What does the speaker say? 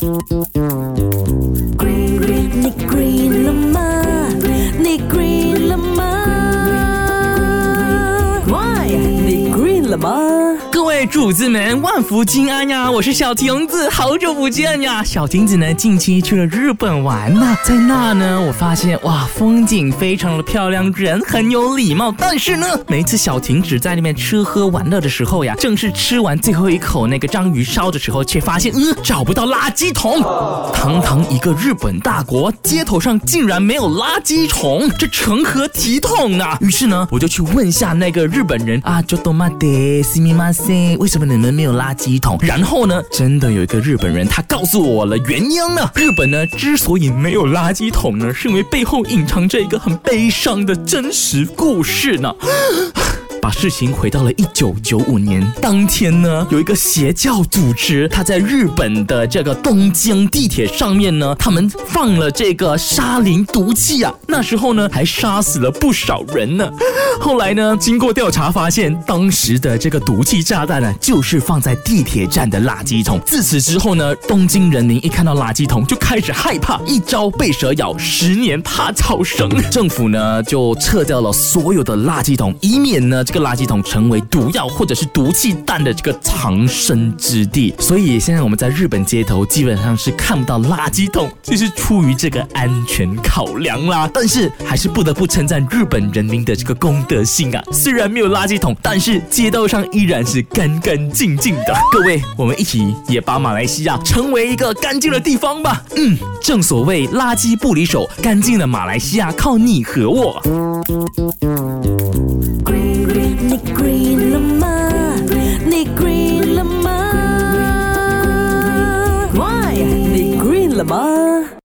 Green，你 green 了吗？你 green 了吗？Why？你 green 了吗？各位主子们，万福金安呀！我是小亭子，好久不见呀！小亭子呢，近期去了日本玩呢，在那呢，我发现哇，风景非常的漂亮，人很有礼貌。但是呢，每次小亭子在那边吃喝玩乐的时候呀，正是吃完最后一口那个章鱼烧的时候，却发现嗯，找不到垃圾桶。堂堂一个日本大国，街头上竟然没有垃圾桶，这成何体统啊！于是呢，我就去问下那个日本人啊，就多玛德西米马为什么你们没有垃圾桶？然后呢，真的有一个日本人，他告诉我了原因呢。日本呢之所以没有垃圾桶呢，是因为背后隐藏着一个很悲伤的真实故事呢。把事情回到了一九九五年，当天呢，有一个邪教组织，他在日本的这个东京地铁上面呢，他们放了这个沙林毒气啊，那时候呢，还杀死了不少人呢。后来呢，经过调查发现，当时的这个毒气炸弹呢，就是放在地铁站的垃圾桶。自此之后呢，东京人民一看到垃圾桶就开始害怕，一朝被蛇咬，十年怕草绳。政府呢就撤掉了所有的垃圾桶，以免呢这个垃圾桶成为毒药或者是毒气弹的这个藏身之地。所以现在我们在日本街头基本上是看不到垃圾桶，就是出于这个安全考量啦。但是还是不得不称赞日本人民的这个公德心啊！虽然没有垃圾桶，但是街道上依然是干干净净的。各位，我们一起也把马来西亚成为一个干净的地方吧。嗯，正所谓垃圾不离手，干净的马来西亚靠你和我。Green，你 green 了吗？你 green 了吗？Why？你 green 了吗？